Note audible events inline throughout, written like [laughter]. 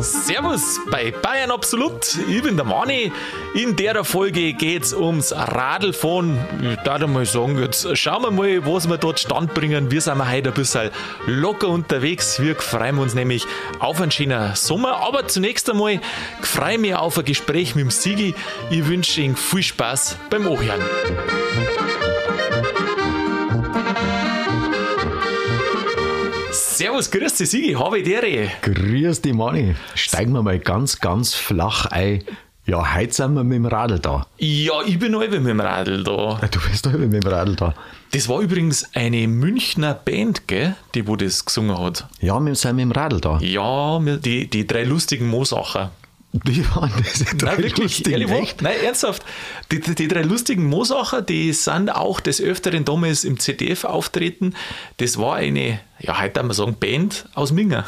Servus bei Bayern Absolut. Ich bin der Mani. In der Folge geht's ums Radlfahren. Ich darf mal sagen, jetzt schauen wir mal, was wir dort stand bringen. Wir sind heute ein bisschen locker unterwegs. Wir freuen uns nämlich auf einen schönen Sommer. Aber zunächst einmal freue mich auf ein Gespräch mit dem Sigi. Ich wünsche Ihnen viel Spaß beim Ohren. Servus, grüß dich, Sigi, habe ich dir. Grüß dich, Manni. Steigen wir mal ganz, ganz flach ein. Ja, heute sind wir mit dem Radl da. Ja, ich bin halb mit dem Radl da. Du bist halb mit dem Radl da. Das war übrigens eine Münchner Band, gell, die wo das gesungen hat. Ja, wir sind mit dem Radl da. Ja, die, die drei lustigen Moosacher. Wie waren das? Drei Nein, wirklich, lustigen, ehrlich, echt? Nein, ernsthaft. Die, die, die drei lustigen Moosacher, die sind auch des Öfteren damals im ZDF auftreten. Das war eine, ja, heute kann man sagen, Band aus Minga.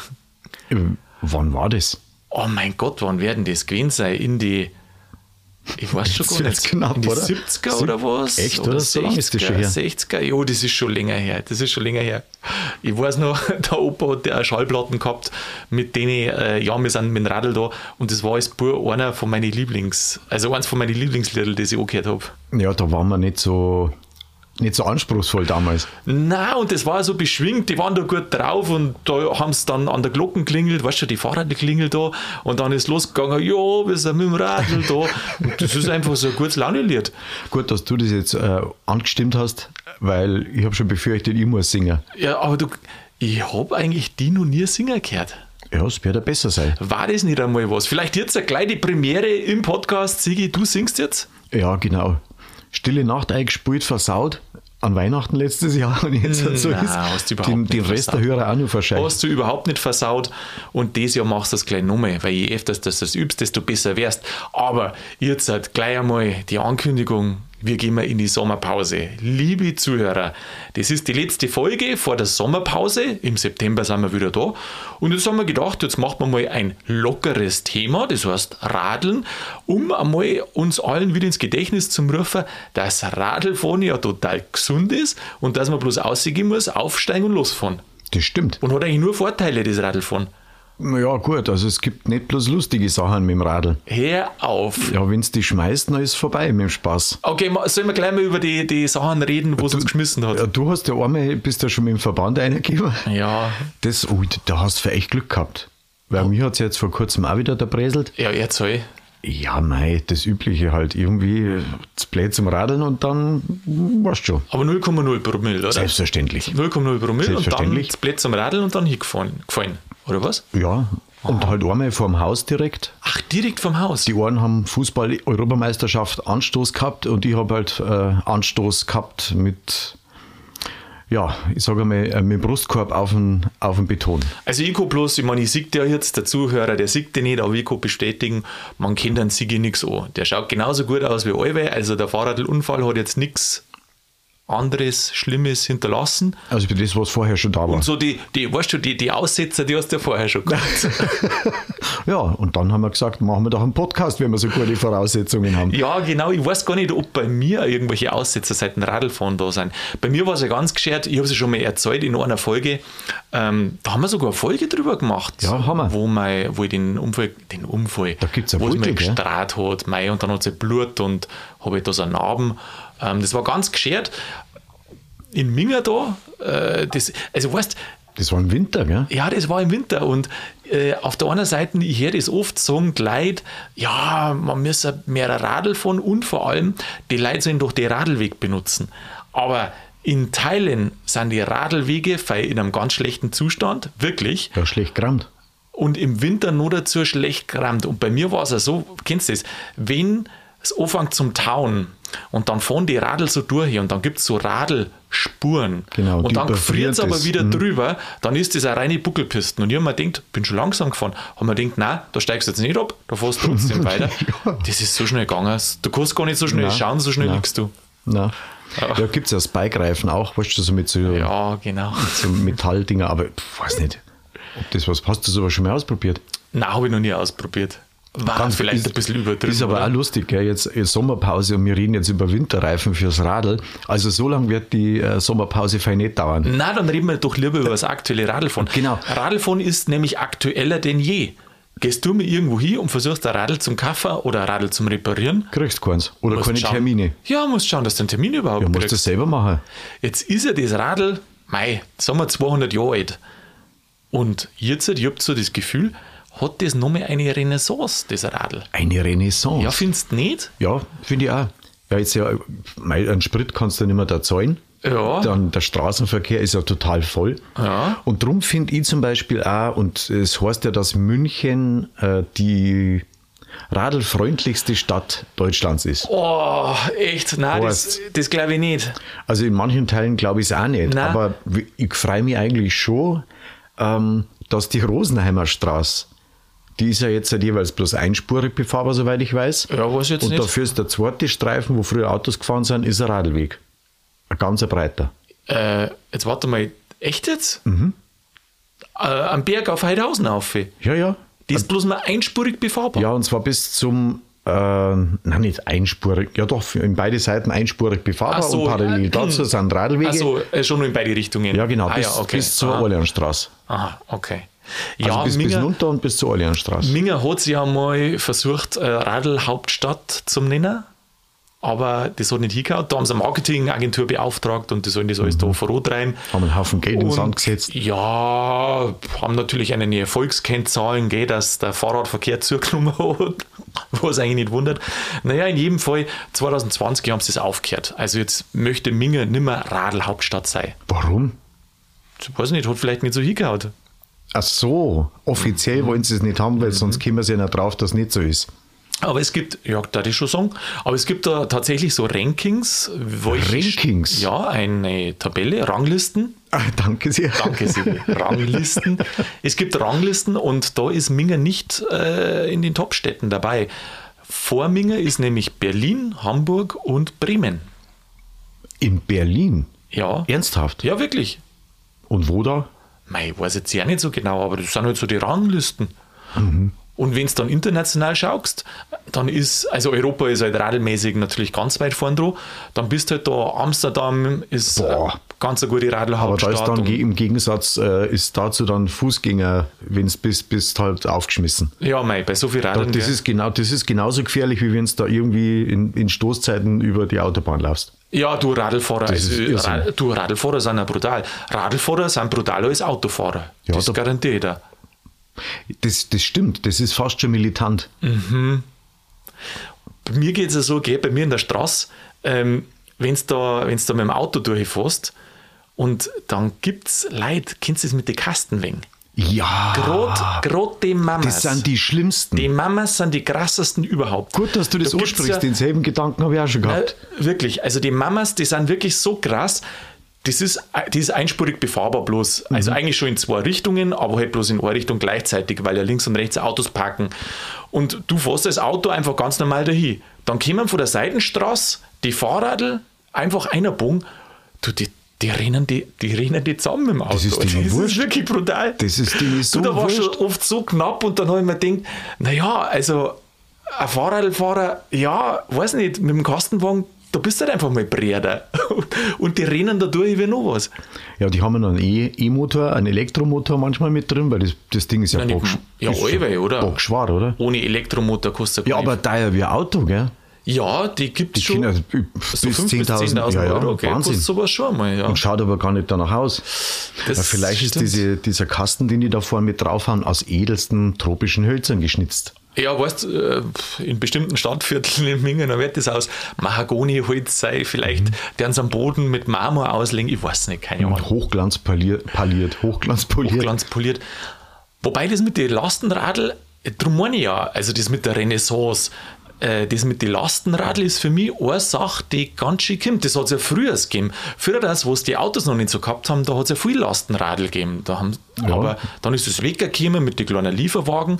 Ähm, Wann war das? Oh mein Gott, wann werden das gewesen sein? In die, ich weiß schon gar nicht, knapp, in die oder? 70er Sieb- oder was? Echt, oder? So lange ist das schon her? 60er, ja, das ist schon länger her. Das ist schon länger her. Ich weiß noch, [laughs] der Opa hat ja Schallplatten gehabt, mit denen, äh, ja, wir sind mit dem Radl da und das war als pur einer von meinen Lieblings, also eins von meinen Lieblingslieder, das ich angehört habe. Ja, da waren wir nicht so, nicht so anspruchsvoll damals. Na und das war so beschwingt, die waren da gut drauf und da haben sie dann an der Glocken klingelt, weißt du, die Fahrrad klingelt da und dann ist losgegangen, ja, wir sind mit dem Radl da. Und das ist einfach so ein gutes Launelied. Gut, dass du das jetzt äh, angestimmt hast, weil ich habe schon befürchtet, ich muss singen. Ja, aber du, ich habe eigentlich die noch nie singen gehört. Ja, es wird ja besser sein. War das nicht einmal was? Vielleicht jetzt eine kleine Premiere im Podcast. Sigi, du singst jetzt? Ja, genau. Stille Nacht eingespielt, versaut. An Weihnachten letztes Jahr und jetzt so Na, ist hast du überhaupt den, nicht den Rest versaut. der Hörer auch noch verscheucht. Hast du überhaupt nicht versaut und dieses Jahr machst du das gleich nochmal, weil je öfter du das übst, desto besser wärst. Aber jetzt halt gleich einmal die Ankündigung, wir gehen mal in die Sommerpause. Liebe Zuhörer, das ist die letzte Folge vor der Sommerpause. Im September sind wir wieder da. Und jetzt haben wir gedacht, jetzt machen wir mal ein lockeres Thema, das heißt Radeln, um einmal uns allen wieder ins Gedächtnis zu rufen, dass Radlfahren ja total gesund ist und dass man bloß rausgehen muss, aufsteigen und losfahren. Das stimmt. Und hat eigentlich nur Vorteile, das Radlfahren. Ja, gut, also es gibt nicht bloß lustige Sachen mit dem Radl. Hör auf. Ja, wenn es die schmeißt, dann ist es vorbei mit dem Spaß. Okay, sollen wir gleich mal über die, die Sachen reden, wo es uns geschmissen Ja, hat? du hast ja einmal, bist ja schon mit dem Verband eingegeben. Ja, Das, oh, da hast du echt Glück gehabt. Weil mir hat es jetzt vor kurzem auch wieder erzählt. ja, erzähl. Ja, mei, das Übliche halt. Irgendwie das Blät zum Radeln und dann hm, weißt schon. Aber 0,0 Promille, oder? Selbstverständlich. 0,0 Promille und dann Selbstverständlich. das Blitz am Radl und dann hingefahren. Gefallen, oder was? Ja, und halt einmal vorm Haus direkt. Ach, direkt vom Haus. Die einen haben Fußball-Europameisterschaft Anstoß gehabt und ich habe halt äh, Anstoß gehabt mit, ja, ich sage mal, äh, mit dem Brustkorb auf den, auf den Beton. Also ich kann bloß, ich meine, ich sehe ja jetzt, der Zuhörer, der sieht den nicht, aber ich kann bestätigen, man kennt den Sigi nichts an. Der schaut genauso gut aus wie alle, also der Fahrradunfall hat jetzt nichts anderes Schlimmes hinterlassen. Also das, was vorher schon da war. Und so die, die weißt du, die, die Aussetzer, die hast du ja vorher schon gehabt. [laughs] Ja, und dann haben wir gesagt, machen wir doch einen Podcast, wenn wir so gute Voraussetzungen haben. ja, genau. Ich weiß gar nicht, ob bei mir irgendwelche Aussetzer seit dem Radlfahren da sind. Bei mir war es ja ganz geschert, ich habe es ja schon mal erzählt in einer Folge. Ähm, da haben wir sogar eine Folge drüber gemacht. Ja, haben wir. Wo, mein, wo ich den Unfall, den Unfall, Da gibt's wo es Foto, mir gell? gestrahlt hat, mei, und dann hat es Blut und habe ich da so einen Narben. Ähm, das war ganz geschert. In Minga da, äh, das, also weißt Das war im Winter, gell? ja, das war im Winter und äh, auf der anderen Seite, ich höre das oft sagen, die Leute, ja, man müsse mehr Radl fahren und vor allem, die Leute sollen doch den Radlweg benutzen. Aber in Teilen sind die Radlwege in einem ganz schlechten Zustand, wirklich, Ja, schlecht gerammt. und im Winter nur dazu schlecht gerammt. Und bei mir war es ja so, kennst du das, wenn es anfängt zum Tauen und dann fahren die Radl so durch und dann gibt es so Radelspuren Genau, und dann friert es aber wieder Mhm. drüber, dann ist das eine reine Buckelpisten. Und ich habe mir gedacht, bin schon langsam gefahren, habe mir gedacht, nein, da steigst du jetzt nicht ab, da fährst du trotzdem [laughs] weiter. Ja. Das ist so schnell gegangen. Du kannst gar nicht so schnell Nein, schauen, so schnell nein. liegst du. Na. Ja, gibt es ja Spike-Reifen auch, weißt du, so mit so, Ja, genau. so Metalldinger, aber pf, weiß nicht. Ob das was hast du sowas schon mal ausprobiert? Nein, habe ich noch nie ausprobiert. War vielleicht ist, ein bisschen übertrieben. Ist aber oder? auch lustig, gell? Jetzt Sommerpause und wir reden jetzt über Winterreifen fürs Radl. Also so lange wird die äh, Sommerpause fein nicht dauern. Na, dann reden wir doch lieber über das aktuelle Radlfahren. Genau. Radlfahren ist nämlich aktueller denn je. Gehst du mir irgendwo hin und versuchst ein Radl zum Kaufen oder ein Radl zum Reparieren? Kriegst keins. Oder Musst keine schauen- Termine. Ja, musst schauen, dass du einen Termin überhaupt Ja, musst kriegst. das selber machen. Jetzt ist ja das Radl, mei, sagen wir 200 Jahre alt. Und jetzt, ich hab so das Gefühl, hat das nochmal eine Renaissance, das Radl. Eine Renaissance. Ja, findest du nicht? Ja, finde ich auch. Ja, jetzt ja, einen Sprit kannst du nicht mehr da zahlen. Ja. Dann der Straßenverkehr ist ja total voll. Ja. Und darum finde ich zum Beispiel auch, und es heißt ja, dass München äh, die radlfreundlichste Stadt Deutschlands ist. Oh, echt? Nein, das, Horst. das glaube ich nicht. Also in manchen Teilen glaube ich es auch nicht. Nein. Aber ich freue mich eigentlich schon, ähm, dass die Rosenheimer Straße, die ist ja jetzt halt jeweils bloß einspurig befahrbar, soweit ich weiß. Ja, weiß jetzt Und nicht. dafür ist der zweite Streifen, wo früher Autos gefahren sind, ist ein Radlweg. Ein ganzer breiter. Äh, jetzt warte mal, echt jetzt? Mhm. Äh, am Berg auf Heidhausen auf. Die Ja, ja. ist bloß mal einspurig befahrbar. Ja, und zwar bis zum, äh, nein, nicht einspurig, ja doch, in beide Seiten einspurig befahrbar so, und parallel ja, dazu sind Radlwege. Also schon in beide Richtungen. ja, genau, ah, bis, ja, okay. bis zur. Orleansstraße. Aha, okay. Also Ja, bis, bis Minger, runter und bis zur Orleansstraße. Minger hat sich ja mal versucht, äh, Radl-Hauptstadt zum nennen. Aber das hat nicht hingehauen. Da haben sie eine Marketingagentur beauftragt und die sollen das alles da vorantreiben. Haben einen Haufen Geld ins Und Sand gesetzt. Ja, haben natürlich eine Erfolgskennzahlen, gell, dass der Fahrradverkehr [laughs] zugenommen hat, was eigentlich nicht wundert. Naja, in jedem Fall, 2020 haben sie das aufgehört. Also jetzt möchte Minger nimmer Radl-Hauptstadt sein. Warum? Ich weiß nicht, hat vielleicht nicht so hingehauen. Ach so, offiziell wollen sie es nicht haben, weil Mhm. sonst kommen sie ja nicht drauf, dass es nicht so ist. Aber es gibt, ja, da ich schon sagen, aber es gibt da tatsächlich so Rankings. Wo ich- Rankings? Ja, eine Tabelle, Ranglisten. Ah, danke sehr. Danke sehr. Ranglisten. Es gibt Ranglisten und da ist Minger nicht äh, in den Top-Städten dabei. Vor Minger ist nämlich Berlin, Hamburg und Bremen. In Berlin? Ja. Ernsthaft? Ja, wirklich. Und wo da? Mei, ich weiß jetzt ja nicht so genau, aber das sind halt so die Ranglisten. Mhm. Und wenn du dann international schaust, dann ist, also Europa ist halt radelmäßig natürlich ganz weit vorn dran. Dann bist halt da, Amsterdam ist Boah. äh, ganz eine gute Aber da Radlhauptstadt. ist dann im Gegensatz äh, ist dazu dann Fußgänger, wenn es bist, bist halt aufgeschmissen. ja, mei, bei so viel Radeln. das, gell. ist genau, das ist genauso gefährlich, wie wenn es da irgendwie in, in Stoßzeiten über die Autobahn laufst. Ja, du Radlfahrer, ist. Ra- du Radlfahrer sind ja brutal. Radlfahrer sind brutaler als Autofahrer. Ja, das da- garantiere ich dir. Das, das stimmt, das ist fast schon militant. Bei mir geht es ja so, gell, bei mir in der Straße, ähm, wenn du da, wenn's da mit dem Auto durchfährst und dann gibt es Leute, kennst du das mit den Kastenwegen? Ja, Gerade die Mamas. das sind die schlimmsten. die Mamas sind die krassesten überhaupt. Gut, dass du das Da gibt's ansprichst, ja- denselben Gedanken habe ich auch schon gehabt. Äh, wirklich, also die Mamas, die sind wirklich so krass. Das ist, die ist einspurig befahrbar bloß. Also eigentlich schon in zwei Richtungen, aber halt bloß in eine Richtung gleichzeitig, weil ja links und rechts Autos parken. Und du fährst das Auto einfach ganz normal dahin. Dann kommen von der Seitenstraße die Fahrradl einfach einer Bogen. Du, die, die rennen die, die rennen die zusammen im Auto. Das ist [laughs] das ist wirklich brutal. Das ist denen so du, da war schon oft so knapp und dann habe ich mir gedacht, naja, also ein Fahrradfahrer, ja, weiß nicht, mit dem Kastenwagen, da bist du halt einfach mal Breder. [laughs] Und die rennen da durch wie noch was. Ja, die haben ja noch einen E-Motor, einen Elektromotor manchmal mit drin, weil das, das Ding ist ja, Nein, bocksch, ja, allweil, oder? bockschwer, oder? Ohne Elektromotor kostet Ja, gar aber teuer wie ein Auto, gell? Ja, die gibt es schon. Kinder, so bis 5 bis 10.000 10.000 ja, ja, Euro, okay, Wahnsinn. kostet sowas schon mal, ja. Und schaut aber gar nicht danach aus. Das vielleicht ist stimmt. diese, dieser Kasten, den die da vorne mit drauf haben, aus edelsten tropischen Hölzern geschnitzt. Ja, weißt du, äh, in bestimmten Stadtvierteln in Mingen, da wird das aus Mahagoniholz sein, vielleicht Mhm. deren sie am Boden mit Marmor auslegen, ich weiß nicht, keine Ahnung. Hochglanz poliert, poliert, Hochglanz poliert. Hochglanzpoliert. Wobei das mit den Lastenradl, drum meine ich ja, also das mit der Renaissance, äh, das mit den Lastenradl ist für mich eine Sache, die ganz schön kommt. Das hat es ja früher gegeben. Früher, das, wo es die Autos noch nicht so gehabt haben, da hat es ja viel Lastenradl gegeben. Da haben, Aber dann ist es weggekommen mit den kleinen Lieferwagen.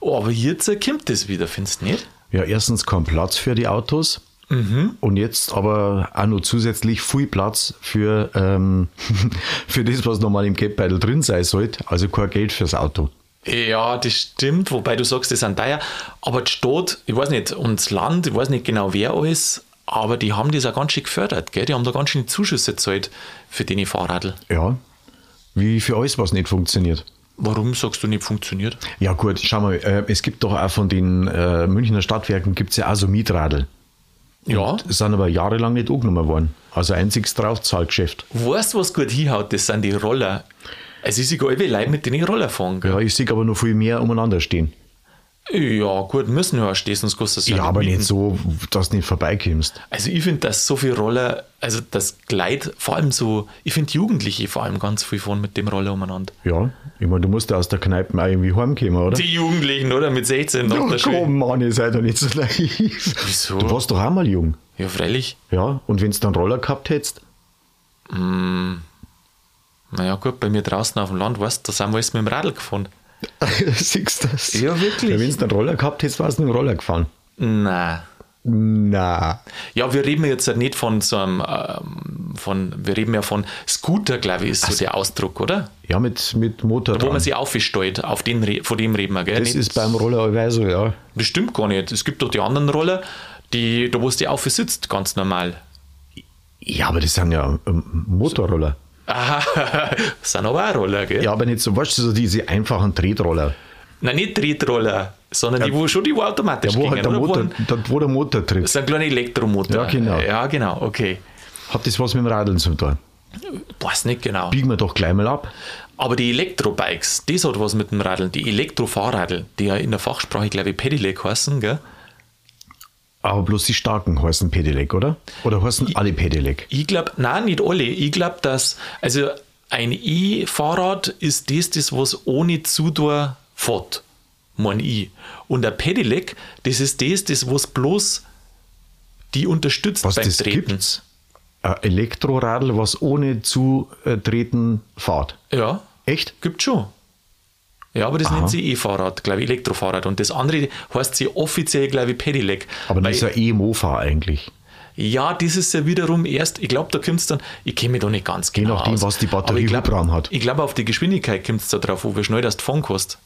Aber jetzt äh, kommt das wieder, findest du nicht? Ja, erstens kein Platz für die Autos. Mhm. Und jetzt aber auch noch zusätzlich viel Platz für, ähm, [laughs] für das, was nochmal im Geldbeutel drin sein sollte. Also kein Geld fürs Auto. Ja, das stimmt, wobei du sagst, die sind teuer. Aber die Stadt, ich weiß nicht, und das Land, ich weiß nicht genau wer alles, aber die haben das auch ganz schön gefördert. Gell? Die haben da ganz schön Zuschüsse gezahlt für die Fahrradl. Ja. Wie für alles, was nicht funktioniert. Warum sagst du nicht funktioniert? Ja gut, schau mal, äh, es gibt doch auch von den äh, Münchner Stadtwerken gibt es ja auch so Mietradl. Ja. Das sind aber jahrelang nicht angenommen worden. Also einziges Draufzahlgeschäft. Weißt du, was gut hinhaut? Das sind die Roller. Es ist egal, wie Leute mit denen Roller fahren. Gell? Ja, ich sehe aber noch viel mehr umeinander stehen. Ja, gut, müssen ja stehen, sonst kostet es Ja, aber mieten. nicht so, dass du nicht vorbeikommst. Also ich finde, dass so viele Roller, also das Gleit, vor allem so, ich finde Jugendliche vor allem ganz viel fahren mit dem Roller umeinander. Ja, ich meine, du musst ja aus der Kneipe auch irgendwie heimkommen, oder? Die Jugendlichen, oder? Mit 16 nach der Schule. komm, Mann, ihr seid doch nicht so naiv. Wieso? Du warst doch auch mal jung. Ja, freilich. Ja, und wenn du dann Roller gehabt hättest, Naja, gut, bei mir draußen auf dem Land, weißt du, da sind wir alles mit dem Radl gefahren. [laughs] siehst du das? Ja, wirklich. Ja, wenn du einen Roller gehabt hättest, warst du mit dem Roller gefahren. Nein. Na. Ja, wir reden jetzt nicht von so einem, ähm, von, wir reden ja von Scooter, glaube ich, ist so der Ausdruck, oder? Ja, mit, mit Motor Wo dran. man sich aufstellt, auf den, von dem reden wir, gell? Das Nicht- ist beim Roller allweil so, ja. das stimmt gar nicht. Es gibt doch die anderen Roller, die, da wo es die auf sitzt, ganz normal. Ja, aber das sind ja ähm, Motorroller. Aha, das sind aber auch Roller, gell? Ja, aber nicht so, weißt du, so diese einfachen Tretroller. Nein, nicht Tretroller, sondern die, wo schon die wo automatisch Ja, wo gingen, halt der? Wo Motor, ein- da, wo der Motor tritt. Das ist ein kleiner Elektromotor. Ja, genau. Ja, genau, okay. Hat das was mit dem Radeln zu tun? Weiß nicht genau. Biegen wir doch gleich mal ab. Aber die Elektrobikes, das hat was mit dem Radeln. Die Elektrofahrradl, die ja in der Fachsprache, glaube ich, Pedelec heißen, gell? Aber bloß die starken heißen Pedelec, oder? Oder heißen alle Pedelec? Ich glaube, nein, nicht alle. Ich glaube, dass, also ein E-Fahrrad ist das, das was ohne Zudor fährt, mein ich. Und ein Pedelec, das ist das, das was bloß die unterstützt Was beim das Treten. gibt's? Ein Elektroradl, was ohne Zutreten fährt. Ja, Echt? gibt schon. Ja, aber das nennt sie E-Fahrrad, glaube ich, Elektrofahrrad. Und das andere heißt sie offiziell, glaube ich, Pedelec. Aber das ist ein E-Mofa eigentlich. Ja, das ist ja wiederum erst, ich glaube, da kommt es dann, ich kenne mich da nicht ganz Je genau nachdem, aus. was die Batterie glaub- Hubraum hat. Ich glaube, auf die Geschwindigkeit kommt es da drauf, wo wie schnell das fahren kannst.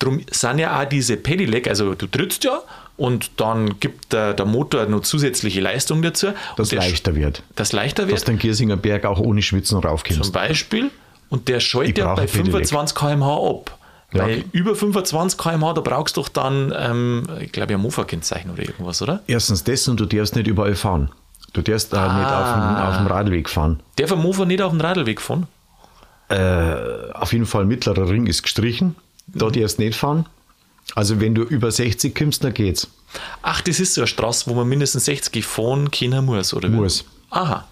Darum sind ja auch diese Pedelec, also du trittst ja und dann gibt der, der Motor noch zusätzliche Leistung dazu. Das leichter wird. Das leichter Dass wird, du den Giersinger Berg auch ohne Schwitzen zum raufkommst. Beispiel. Und der schaltet ja bei ein Pedelec. 25 km/h ab. Ja. Weil über 25 km/h, da brauchst du doch dann, ähm, ich glaube, ein Mofa-Kennzeichen oder irgendwas, oder? Erstens das und du darfst nicht überall fahren. Du darfst Ah. nicht auf dem, auf dem Radweg fahren. Darf ein Mofa nicht auf dem Radlweg fahren? Auf jeden Fall mittlerer Ring ist gestrichen. Da darfst du nicht fahren. Also wenn du über 60 kommst, dann geht's. Ach, das ist so eine Straße, wo man mindestens 60 fahren können muss, oder? Muss. Aha,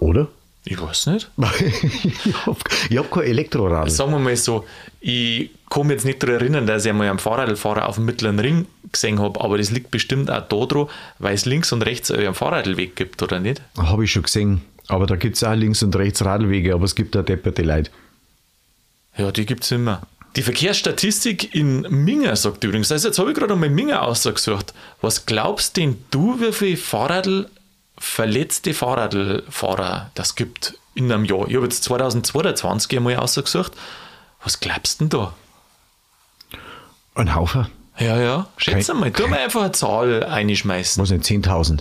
Oder? Ich weiß nicht. [laughs] ich habe hab kein Elektroradl. Sagen wir mal so, ich mich jetzt nicht daran erinnern, dass ich einmal einen Fahrradfahrer auf dem mittleren Ring gesehen habe, aber das liegt bestimmt auch daran, weil es links und rechts einen Fahrradweg gibt, oder nicht? Habe ich schon gesehen. Aber da gibt es auch links und rechts Radlwege, aber es gibt auch depperte Leute. Ja, die gibt es immer. Die Verkehrsstatistik in Minga sagt übrigens, also jetzt habe ich gerade einmal Minga ausgesucht. Was glaubst denn du, wie viele Fahrradl, verletzte Fahrradlfahrer das gibt in einem Jahr? Ich habe jetzt 2022 einmal ausgesucht. Was glaubst denn da? Ein Haufen? Ja, ja, schätze mal. Tu mal einfach eine Zahl einschmeißen. Was nicht, 10.000.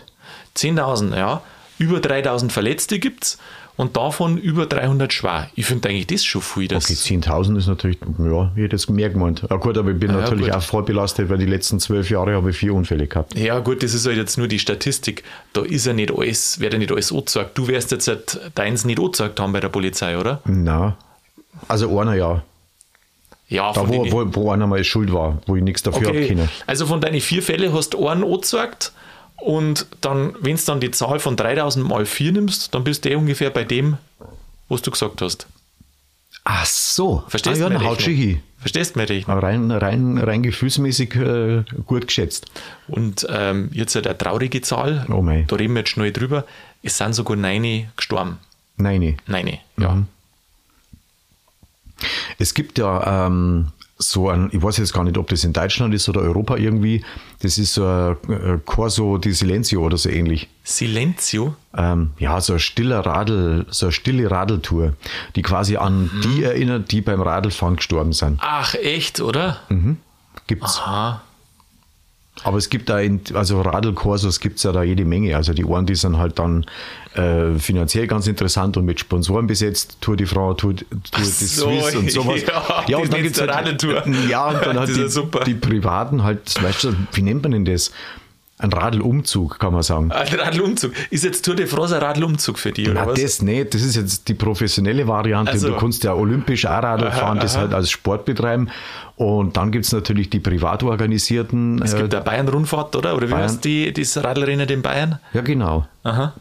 10.000, ja. Über 3.000 Verletzte gibt es und davon über 300 schwer. Ich finde eigentlich das schon viel. Das Okay, 10.000 ist natürlich, ja, ich hätte es mehr gemeint. Ja gut, aber ich bin Ja, natürlich gut. auch voll belastet, weil die letzten zwölf Jahre habe ich vier Unfälle gehabt. Ja, gut, das ist halt jetzt nur die Statistik. Da ist ja nicht alles, wird ja nicht alles angezeigt. Du wirst jetzt halt deins nicht angezeigt haben bei der Polizei, oder? Na, also einer ja. Ja, Da, von wo, wo, wo einer mal schuld war, wo ich nichts dafür okay. können. Also von deinen vier Fällen hast du einen angezeigt und dann, wenn du dann die Zahl von 3000 mal 4 nimmst, dann bist du eh ungefähr bei dem, was du gesagt hast. Ach so. Verstehst ah, ja, du haut schon hin. Verstehst du meine Rechnung? Rein, rein, rein gefühlsmäßig äh, gut geschätzt. Und ähm, jetzt halt eine traurige Zahl, Oh mei. da reden wir jetzt schnell drüber, es sind sogar neun gestorben. Nein. Nein, ja. Mhm. Es gibt ja ähm, so ein, ich weiß jetzt gar nicht, ob das in Deutschland ist oder Europa irgendwie, das ist so ein äh, Corso di Silenzio oder so ähnlich. Silenzio? Ähm, ja, so ein stiller Radl, so eine stille Radeltour, die quasi an Mhm. die erinnert, die beim Radlfahren gestorben sind. Ach, echt, oder? Gibt's. Aha. Aber es gibt da, in, also Radlkursus gibt es ja da jede Menge. Also die einen, die sind halt dann äh, finanziell ganz interessant und mit Sponsoren besetzt. Tour de France, Tour, Tour de so, Suisse und sowas. [laughs] ja, und die gibt's letzte Radeltour. [laughs] Ja, und dann halt ja die, super. die Privaten halt, weißt du, wie nennt man denn das? Ein Radlumzug, kann man sagen. Ein Radlumzug. Ist jetzt Tour de France ein Radlumzug für dich, oder Na, was? das nicht. Das ist jetzt die professionelle Variante. Ach so. Du kannst ja olympisch auch Radl fahren, das halt als Sport betreiben. Und dann gibt es natürlich die privat organisierten. es äh, gibt eine Bayern-Rundfahrt, oder? Oder wie Bayern. heißt die, das Radlrennen in Bayern? ja, genau. Aha.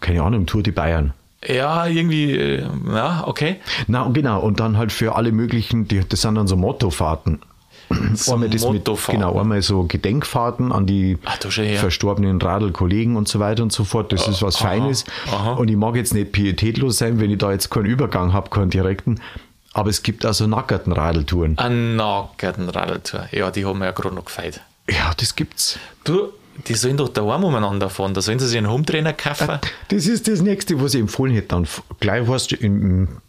Keine Ahnung, Tour de Bayern. Ja, irgendwie, äh, ja, okay. Na, genau. Und dann halt für alle möglichen, die, das sind dann so Mottofahrten. So einmal das mit, genau, einmal so Gedenkfahrten an die Ach, her. verstorbenen Radlkollegen und so weiter und so fort. Das ist was aha, Feines. aha. Und ich mag jetzt nicht pietätlos sein, wenn ich da jetzt keinen Übergang habe, keinen direkten. Aber es gibt also nackerten Radeltouren. Ein nackerten Radltour. Ja, die haben wir ja gerade noch gefeiert. Ja, das gibt's. Du, die sollen doch daheim umeinander fahren. Da sollen sie sich einen Hometrainer kaufen. Das ist das nächste, was ich empfohlen hätte. Dann gleich weißt du, im,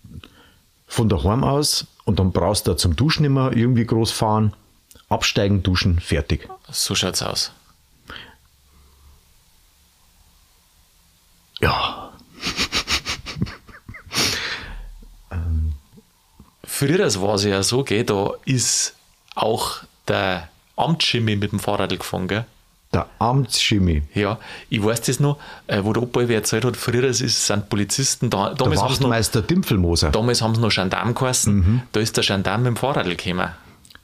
von daheim aus und dann brauchst du zum Duschen immer irgendwie groß fahren. Absteigen, duschen, fertig. So schaut's aus. Ja. [laughs] Früher war es ja so, gell, da ist auch der Amtsschimmi mit dem Fahrrad gefahren, gell? Der Amtsschimmi. Ja, ich weiß das noch, äh, wo der Opa erzählt hat, früher ist, sind Polizisten da. Der Damals haben sie noch, Wachtmeister Dimpfelmoser. damals haben sie noch Gendarm geheißen. Da ist der Gendarm mit dem Fahrrad gekommen.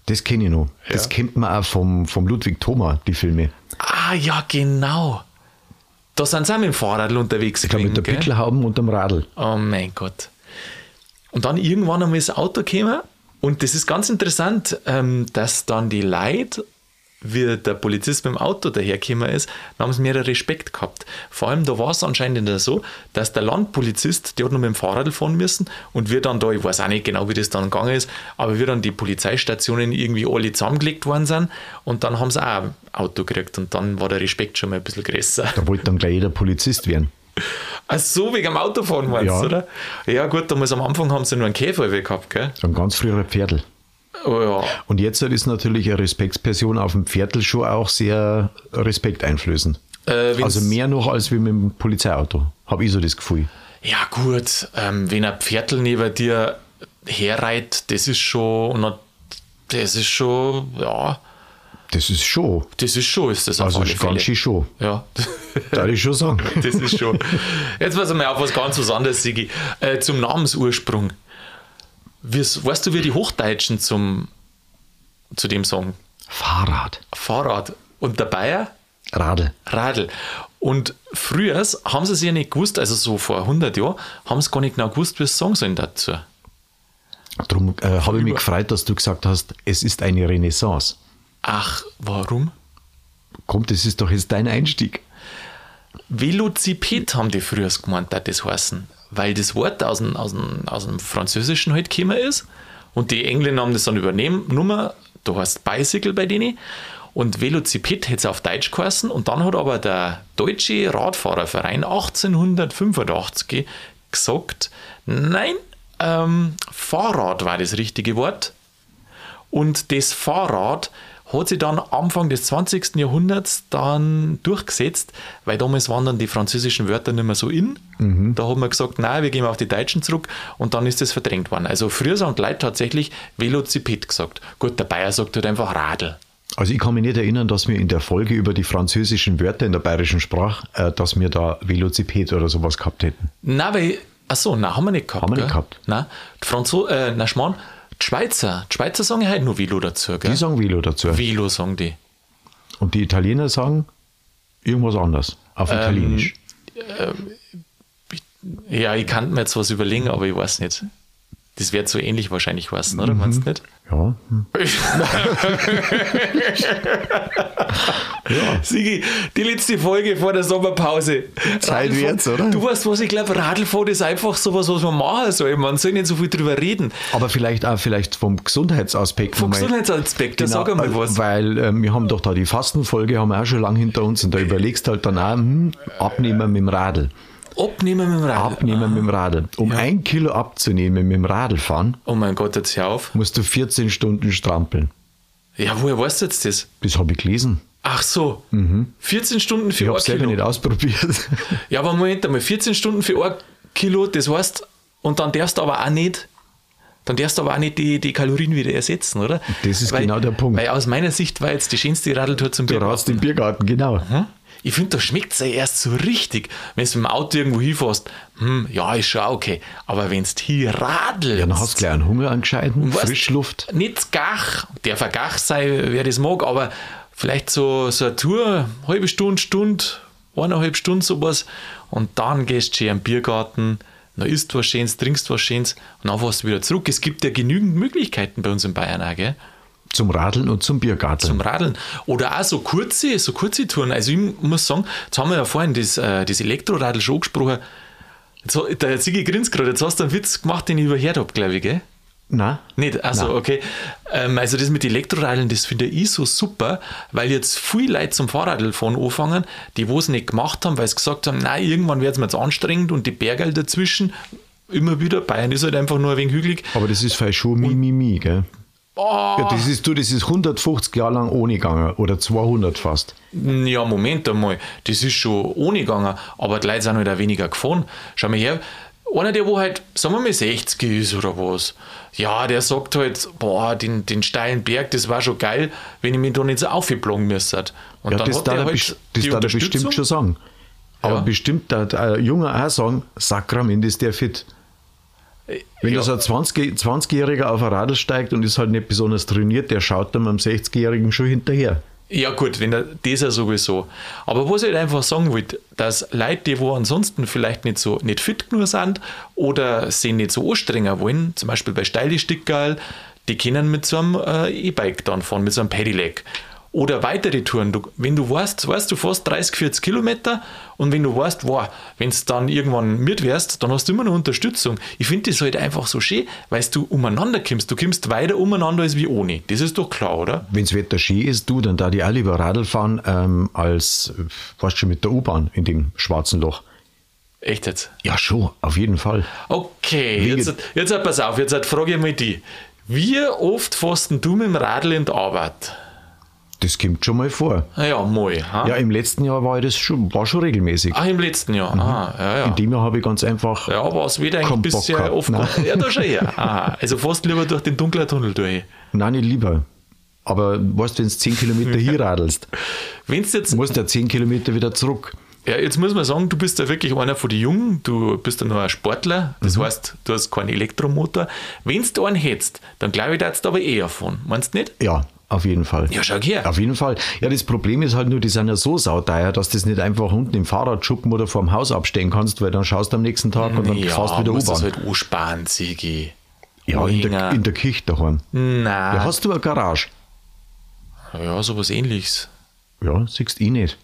Das kenne ich noch. Das Ja. kennt man auch vom, vom Ludwig Thoma, die Filme. Ah, ja, genau. Da sind sie auch mit dem Fahrrad unterwegs Ich glaube, mit der gell? Pickelhauben und dem Radl. Oh mein Gott. Und dann irgendwann einmal das Auto gekommen und das ist ganz interessant, ähm, dass dann die Leute, wie der Polizist mit dem Auto dahergekommen ist, dann haben sie mehr Respekt gehabt. Vor allem, da war es anscheinend so, dass der Landpolizist, der hat noch mit dem Fahrrad fahren müssen und wir dann da, ich weiß auch nicht genau, wie das dann gegangen ist, aber wir dann die Polizeistationen irgendwie alle zusammengelegt worden sind und dann haben sie auch ein Auto gekriegt und dann war der Respekt schon mal ein bisschen größer. Da wollte dann gleich jeder Polizist werden. Ach so, wegen dem Autofahren meinst Ja. oder? Ja, gut, damals am Anfang haben sie nur einen Käfer gehabt, gell? So ein ganz früher Pferdl. Oh ja. Und jetzt ist natürlich eine Respektsperson auf dem Pferdl schon auch sehr respekteinflößend. Äh, also mehr noch als wie mit dem Polizeiauto. Habe ich so das Gefühl. Ja, gut, ähm, wenn ein Pferdl neben dir herreiht, das ist schon, das ist schon, ja, Das ist schon. das ist schon, ist das auf Also ist ganz schön schon. Ja, Darf ich schon sagen. [laughs] das ist schon. Jetzt pass mal auf was ganz was anderes, Sigi. Äh, zum Namensursprung. Weißt du, wie die Hochdeutschen zum, zu dem sagen? Fahrrad. Fahrrad. Und der Bayer? Radl. Radl. Und früher haben sie es ja nicht gewusst, also so vor 100 Jahren, haben sie gar nicht genau gewusst, wie sie sagen sollen dazu. Darum äh, habe ich mich gefreut, dass du gesagt hast, es ist eine Renaissance. Ach, warum? Komm, das ist doch jetzt dein Einstieg. Velociped haben die früher gemeint, das heißen, weil das Wort aus dem, aus dem, aus dem Französischen halt gekommen ist. Und die Engländer haben das dann übernehmen, Nummer, da heißt Bicycle bei denen. Und Velociped hätte es auf Deutsch geheißen. Und dann hat aber der Deutsche Radfahrerverein 1885 gesagt, nein, ähm, Fahrrad war das richtige Wort. Und das Fahrrad hat sich dann Anfang des 20. Jahrhunderts dann durchgesetzt, weil damals waren dann die französischen Wörter nicht mehr so in. Da hat man gesagt, nein, wir gehen auf die Deutschen zurück und dann ist das verdrängt worden. Also früher haben die Leute tatsächlich Velociped gesagt. Gut, der Bayer sagt halt einfach Radl. Also ich kann mich nicht erinnern, dass wir in der Folge über die französischen Wörter in der bayerischen Sprache, äh, dass wir da Velociped oder sowas gehabt hätten. Nein, weil, achso, nein, haben wir nicht gehabt. Haben wir nicht gell? gehabt. Nein, Franzo äh, na Schmarrn, die Schweizer, die Schweizer sagen halt nur Velo dazu, gell? Die sagen Velo dazu. Velo sagen die. Und die Italiener sagen irgendwas anderes. Auf Ähm, Italienisch. Ja, ich kann mir jetzt was überlegen, aber ich weiß nicht. Das wird so ähnlich wahrscheinlich heißen, oder? Mhm. Meinst du nicht? Ja, hm. [laughs] ja. Sigi, die letzte Folge vor der Sommerpause. Zeit wird's, oder? Du weißt was, ich glaube, Radlfahren ist einfach sowas, was man machen soll. Man soll nicht so viel drüber reden. aber vielleicht auch vielleicht vom Gesundheitsaspekt. Vom Gesundheitsaspekt, da sag einmal was. Weil äh, wir haben doch da die Fastenfolge, haben wir auch schon lange hinter uns und da [laughs] überlegst halt dann auch, hm, abnehmen mit dem Radl. Abnehmen mit dem Radl. Abnehmen mit dem Radl. Um ein Kilo abzunehmen mit dem Radl fahren, Oh mein Gott, jetzt hör auf. musst du 14 Stunden strampeln. Ja, woher weißt du jetzt das? Das habe ich gelesen. Ach so. 14 Stunden für Ich habe selber Kilo. nicht ausprobiert. [laughs] Ja, aber Moment einmal, 14 Stunden für ein Kilo, das heißt, und dann darfst du aber auch nicht, dann darfst du aber auch nicht die, die Kalorien wieder ersetzen, oder? Das ist genau der Punkt. Weil aus meiner Sicht war jetzt die schönste Radltour zum Du Bier. ratst im Biergarten, genau. Hm? Ich finde, da schmeckt es ja erst so richtig. Wenn du mit dem Auto irgendwo hinfährst, hm, ja, ist schon okay. Aber wenn du hier radelst, Ja, dann hast du gleich einen Hunger angescheiden, Frischluft. Nicht Gach, der Vergach sei, wer das mag, aber vielleicht so, so eine Tour, halbe Stunde, Stunde, eineinhalb Stunden sowas und dann gehst du schön im Biergarten, dann isst was Schönes, trinkst was Schönes und dann fährst du wieder zurück. Es gibt ja genügend Möglichkeiten bei uns in Bayern auch, gell? Zum Radeln und zum Biergarten. zum Radeln. Oder auch so kurze, so kurze Touren. Also ich muss sagen, jetzt haben wir ja vorhin das, äh, das Elektroradl schon angesprochen. Jetzt, der Sigi grinst gerade, jetzt hast du einen Witz gemacht, den ich überhört habe, glaube ich, gell? Nein? Nicht, also Nein. okay. Ähm, also das mit Elektroradeln, das finde ich so super, weil jetzt viele Leute zum Fahrradfahren anfangen, die wo es nicht gemacht haben, weil sie gesagt haben, nein, irgendwann wird es mir jetzt anstrengend und die Berge dazwischen, immer wieder, Bayern ist halt einfach nur ein wenig hügelig. Aber das ist vielleicht schon Mimimi, gell? Oh, Ja, das ist, du, das ist 150 Jahre lang ohne gegangen oder 200 fast. Ja, Moment einmal, das ist schon ohne gegangen, aber die Leute sind halt auch weniger gefahren. Schau mal her, einer, der wo halt, sagen wir mal 60 ist oder was, ja, der sagt halt, boah, den, den steilen Berg, das war schon geil, wenn ich mich da nicht so aufgeblagen müsste. Und Ja, dann das hat darf der er, halt das darf er bestimmt schon sagen. Aber Ja. bestimmt darf ein Junger auch sagen, Sakrament ist der fit. Wenn ja. da so ein 20 20-Jähriger auf ein Radl steigt und ist halt nicht besonders trainiert, der schaut dann am 60-Jährigen schon hinterher. Ja gut, wenn er, das ja sowieso. Aber was ich halt einfach sagen wollte, dass Leute, die wo ansonsten vielleicht nicht so nicht fit genug sind oder sie nicht so anstrengen wollen, zum Beispiel bei steile Stickerl, die können mit so einem äh, E-Bike dann fahren, mit so einem Pedelec. Oder weitere Touren. Du, wenn du weißt, weißt du fast 30, 40 Kilometer und wenn du weißt, wow, wenn es dann irgendwann mit wärst, dann hast du immer noch Unterstützung. Ich finde das halt einfach so schön, weil du umeinander kommst. Du kommst weiter umeinander als wie ohne. Das ist doch klar, oder? Wenn das Wetter schön ist, du, dann da die auch lieber Radl fahren ähm, als, weißt du, mit der U-Bahn in dem schwarzen Loch. Echt jetzt? Ja, schon, auf jeden Fall. Okay, jetzt, jetzt pass auf, jetzt frage ich mal die. Wie oft fährst du mit dem Radl in die Arbeit? Das kommt schon mal vor. Ah Ja, mal. Ha? Ja, im letzten Jahr war das schon, war schon regelmäßig. Ach, im letzten Jahr. Ah, ja, ja. In dem Jahr habe ich ganz einfach. Ja, war es wieder bisher gehabt, oft. nein. Ja, da schon her. [laughs] Aha. Also fährst lieber durch den dunklen Tunnel durch. Nein, nicht lieber. Aber weißt du, wenn du 10 Kilometer hier [laughs] radelst, Wenn du jetzt, musst du ja 10 Kilometer wieder zurück. ja, jetzt muss man sagen, du bist ja wirklich einer von den Jungen, du bist ja noch ein Sportler, das heißt, du hast keinen Elektromotor. Wenn du einen hättest, dann glaube ich, darfst du aber eher fahren. Meinst du nicht? Ja, auf jeden Fall. Ja, schau her. Auf jeden Fall. Ja, das Problem ist halt nur, die sind ja so sauteuer, dass du das nicht einfach unten im Fahrradschuppen oder vor dem Haus abstellen kannst, weil dann schaust du am nächsten Tag und dann ja, fährst du wieder musst das U-Bahn. halt ansparen, Sigi. ja, in der, in der Küche daheim. Nein. Ja, hast du eine Garage? Ja, sowas ähnliches. Ja, siehst du eh nicht.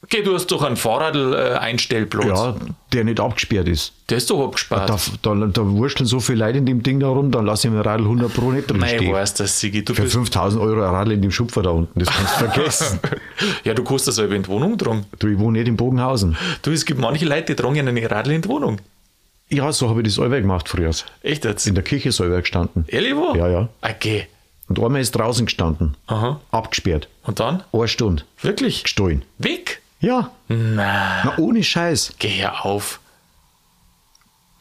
Okay, du hast doch einen Fahrrad-Einstellplatz. Ja, der nicht abgesperrt ist. Der ist doch abgespart. Da, da, da wurschteln so viele Leute in dem Ding da rum, dann lass ich mir Radl 100 Pro nicht drin Nein, stehen. weißt das, Sigi. Du Für bist, 5000 Euro ein Radl in dem Schupfer da unten, das kannst du vergessen. [laughs] ja, du das selber in die Wohnung tragen. du, ich wohne nicht in Bogenhausen. Du, es gibt manche Leute, die tragen eine Radl in die Wohnung. Ja, so habe ich das selber gemacht früher. Echt jetzt? In der Küche selber gestanden. Ehrlich wo? Ja, ja. Okay. Und einmal ist draußen gestanden. Aha. Abgesperrt. Und dann? Eine Stunde. Wirklich? Gestohlen. Weg? Ja. Na, Na, ohne Scheiß. geh her auf.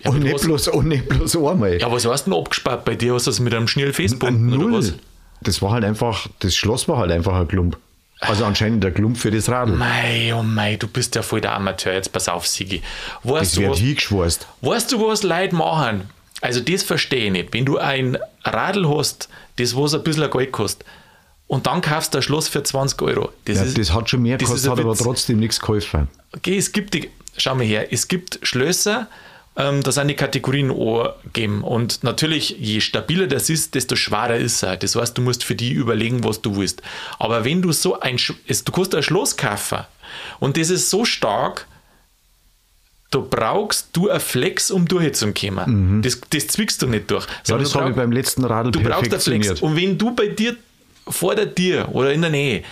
Ja, und, nicht bloß, und nicht bloß einmal. ja, was hast du denn abgespart bei dir? Hast du das mit einem schnell festbunden oder was? Das war halt einfach, das Schloss war halt einfach ein Klump. Also anscheinend der Klump für das Radl. Mei, oh mei, du bist ja voll der Amateur. Jetzt pass auf, Sigi. Weißt Das du, wird was, weißt du, was Leute machen? Also, das verstehe ich nicht. Wenn du ein Radl hast, das was ein bisschen Geld kostet, und dann kaufst du ein Schloss für 20 Euro. Das, Ja, ist, das hat schon mehr gekostet, hat aber trotzdem nichts geholfen. Okay, es gibt die, schau mal her, es gibt Schlösser ähm, da sind die Kategorien angegeben. Und natürlich, je stabiler das ist, desto schwerer ist er. Das heißt, du musst für die überlegen, was du willst. Aber wenn du so ein, du kannst ein Schloss kaufen und das ist so stark, da brauchst du ein Flex, um durchzukommen. Das, das zwickst du nicht durch. Mhm. Ja, das du habe ich beim letzten Radl Du brauchst einen Flex. Und wenn du bei dir, vor der Tür oder in der Nähe,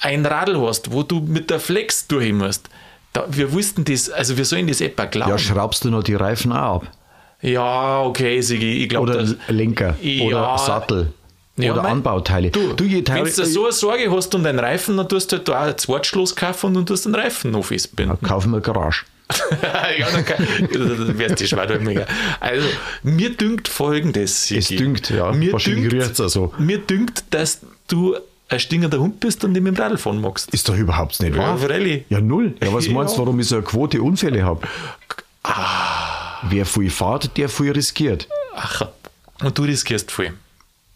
ein Radl hast, wo du mit der Flex durch musst, da, wir wussten das, also wir sollen das etwa glauben. Ja, schraubst du noch die Reifen auch ab? Ja, okay, Sigi, ich glaube, Oder das. Lenker Ja. oder Sattel Ja, oder mein- Anbauteile. Du, je wenn du so eine Sorge hast um deinen Reifen, dann tust du halt da auch ein Zweitschloss kaufen und dann tust du den Reifen noch festbinden. kaufen wir Garage. [laughs] ja, dann wärst du Schwadrömiger. Also, mir dünkt folgendes. Es Sigi. dünkt, ja. Mir dünkt, riecht's auch so. mir dünkt, dass du ein stingender Hund bist und nicht mit dem Radl fahren magst. Ist doch überhaupt nicht Ja, wahr. freilich. Ja, null. Ja, was Ja. meinst du, warum ich so eine Quote Unfälle habe? Ah. Wer viel fährt, der viel riskiert. Ach, und du riskierst viel.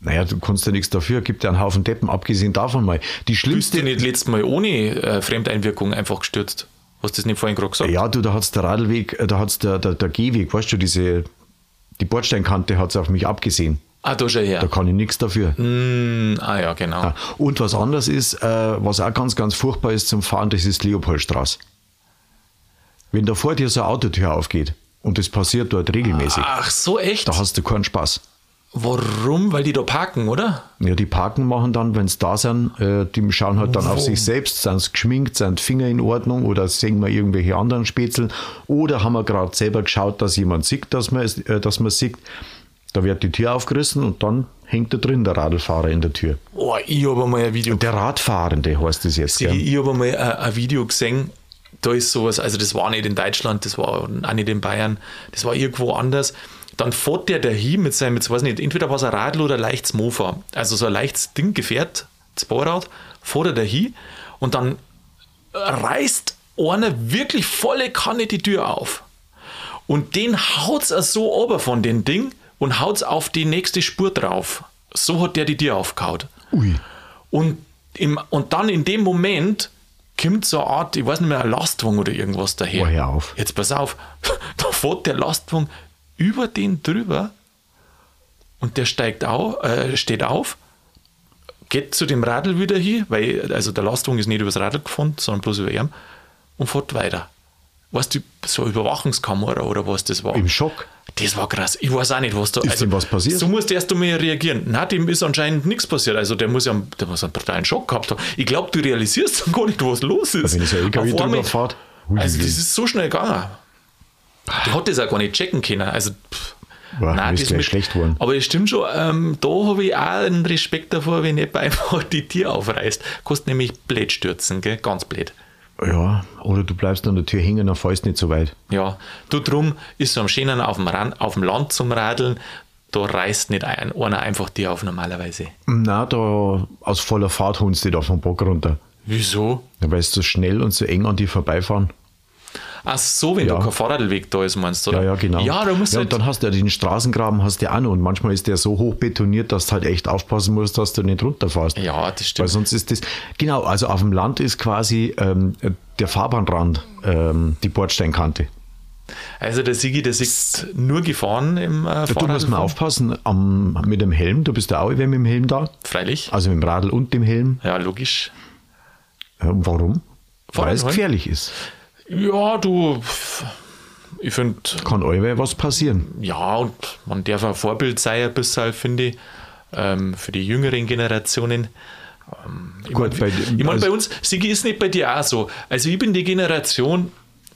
Naja, du kannst ja nichts dafür, gibt ja einen Haufen Deppen, abgesehen davon mal. Die Bist schlimmste. du nicht letztes Mal ohne äh, Fremdeinwirkung einfach gestürzt? Hast du das nicht vorhin gerade gesagt? Ja, du, da hat's der Radlweg, äh, da hat's der, der, der Gehweg, weißt du, diese, die Bordsteinkante hat's auf mich abgesehen. Ah, da schon her. Da kann ich nichts dafür. Hm, ah ja, genau. Ah, Und was anderes ist, äh, was auch ganz, ganz furchtbar ist zum Fahren, das ist Leopoldstraße. Wenn da vor dir so eine Autotür aufgeht und das passiert dort regelmäßig, Ach so, echt? da hast du keinen Spaß. Warum? Weil die da parken, oder? Ja, die Parken machen dann, wenn sie da sind, äh, die schauen halt dann auf sich selbst, sind sie geschminkt, sind die Finger in Ordnung oder sehen wir irgendwelche anderen Spätzeln oder haben wir gerade selber geschaut, dass jemand sieht, dass man, es, äh, dass man sieht. Da wird die Tür aufgerissen und dann hängt da drin der Radlfahrer in der Tür. Oh, ich habe mal ein Video Der Radfahrende heißt das jetzt. Ich, Gell? ich habe mal ein, ein Video gesehen, da ist sowas, also das war nicht in Deutschland, das war auch nicht in Bayern, das war irgendwo anders. Dann fährt der dahin mit seinem, jetzt weiß ich nicht, entweder war es ein Radl oder ein leichtes Mofa, also so ein leichtes Ding, Gefährt, Zweirad, fährt er dahin und dann reißt einer wirklich volle Kanne die Tür auf. Und den haut's er so ober von dem Ding und haut's auf die nächste Spur drauf. So hat der die Tür aufgehaut. Ui. Und, im, und dann in dem Moment kommt so eine Art, ich weiß nicht mehr, ein Lastwagen oder irgendwas daher. Oh, auf. Jetzt pass auf, [laughs] da fährt der Lastwagen über den drüber und der steigt auf, äh, steht auf, geht zu dem Radl wieder hin, weil also der Lastwagen ist nicht übers Radl gefahren, sondern bloß über ihn und fährt weiter. Weißt du, so eine Überwachungskamera oder was das war? Im Schock. Das war krass. Ich weiß auch nicht, was da Ist dem was passiert? So musst du erst einmal reagieren. Nein, dem ist anscheinend nichts passiert. Also der muss ja der muss einen totalen Schock gehabt haben. Ich glaube, du realisierst dann gar nicht, was los ist. Wenn so ein LKW drüber fährt. Ui, Also das ist so schnell gegangen. Der hat das auch gar nicht checken können. Also pff, Boah, nein, ist das mit- schlecht geworden. Aber das stimmt schon. Ähm, da habe ich auch einen Respekt davor, wenn jemand einfach [laughs] die Tür aufreißt. Kostet nämlich blöd stürzen, gell? ganz blöd. Ja, oder du bleibst an der Tür hängen, dann fällst nicht so weit. Ja, du drum ist so am schönen auf dem, Ran- auf dem Land zum Radeln, da reißt nicht ein, einer einfach die auf normalerweise. Na, da aus voller Fahrt holst du die da vom Bock runter. Wieso? Ja, weil sie so schnell und so eng an die vorbeifahren. Ach so, wenn Ja. da kein Fahrradweg da ist, meinst du? Ja, Oder? ja, genau. Ja, da musst ja, und dann hast du ja den Straßengraben hast du ja auch noch und manchmal ist der so hoch betoniert, dass du halt echt aufpassen musst, dass du nicht runterfährst. Ja, das Weil stimmt. sonst ist das, genau, also auf dem Land ist quasi ähm, der Fahrbahnrand ähm, die Bordsteinkante. Also der Sigi, der ist nur gefahren im äh, Du musst mal aufpassen am, mit dem Helm, du bist ja auch immer mit dem Helm da, Freilich. also mit dem Radl und dem Helm. Ja, logisch. Ja, warum? Weil es gefährlich ist. Ja, du, ich finde, Kann euer was passieren. ja, und man darf ein Vorbild sein, ein bisschen, finde ich, ähm, für die jüngeren Generationen. Ähm, ich Gut, mein, bei- ich mein, also- bei uns, Sigi, ist nicht bei dir auch so. Also ich bin die Generation,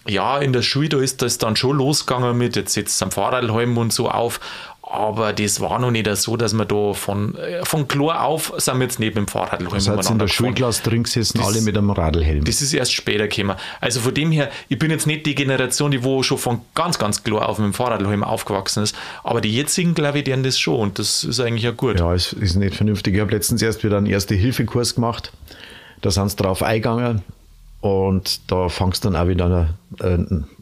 ja, in der Schule, da ist das dann schon losgegangen mit, jetzt setzt am Fahrradhelm und so auf, aber das war noch nicht so, dass wir da von, äh, von Chlor auf sind wir jetzt mit dem Fahrradhelm Seid ihr in der. Schulklasse drin gesessen, Das- alle mit einem Radlhelm. Das ist erst später gekommen. Also von dem her, ich bin jetzt nicht die Generation, die wo schon von ganz, ganz klar auf dem Fahrradhelm aufgewachsen ist. Aber die jetzigen, glaube ich, deren das schon. Und das ist eigentlich ja gut. Ja, es ist nicht vernünftig. Ich habe letztens erst wieder einen Erste-Hilfe-Kurs gemacht. Da sind sie drauf eingegangen und da fangst du dann auch wieder an. Äh,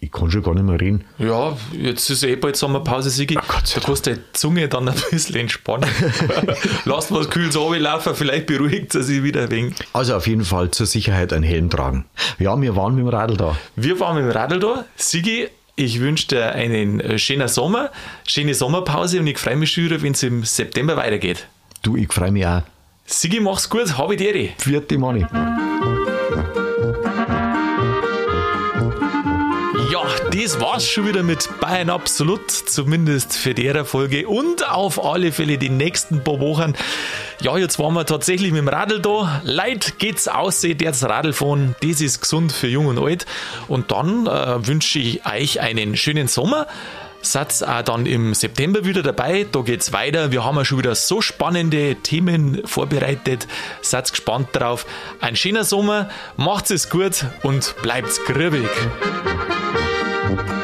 ich kann schon gar nicht mehr reden. Ja, jetzt ist eh bald Sommerpause, Sigi. Gott sei Da kannst du die Zunge dann ein bisschen entspannen. [laughs] Lass was Kühles runterlaufen, vielleicht beruhigt sie sich wieder ein wenig. Also auf jeden Fall zur Sicherheit einen Helm tragen. Ja, wir waren mit dem Radl da. Wir waren mit dem Radl da. Sigi Ich wünsche dir einen äh, schönen Sommer, schöne Sommerpause und ich freue mich schon, wenn es im September weitergeht. Du, ich freue mich auch. Sigi, mach's gut, habe ich dir. Vierte Mani. Das war's schon wieder mit Bayern Absolut, zumindest für der Folge und auf alle Fälle die nächsten paar Wochen. Ja, jetzt waren wir tatsächlich mit dem Radl da. Leid geht's aus, der das Radl fahren. Das ist gesund für Jung und Alt. Und dann äh, wünsche ich euch einen schönen Sommer. Seid auch dann im September wieder dabei. Da geht's weiter. Wir haben ja schon wieder so spannende Themen vorbereitet. Seid gespannt drauf. Ein schöner Sommer. Macht's es gut und bleibt's grübig. Música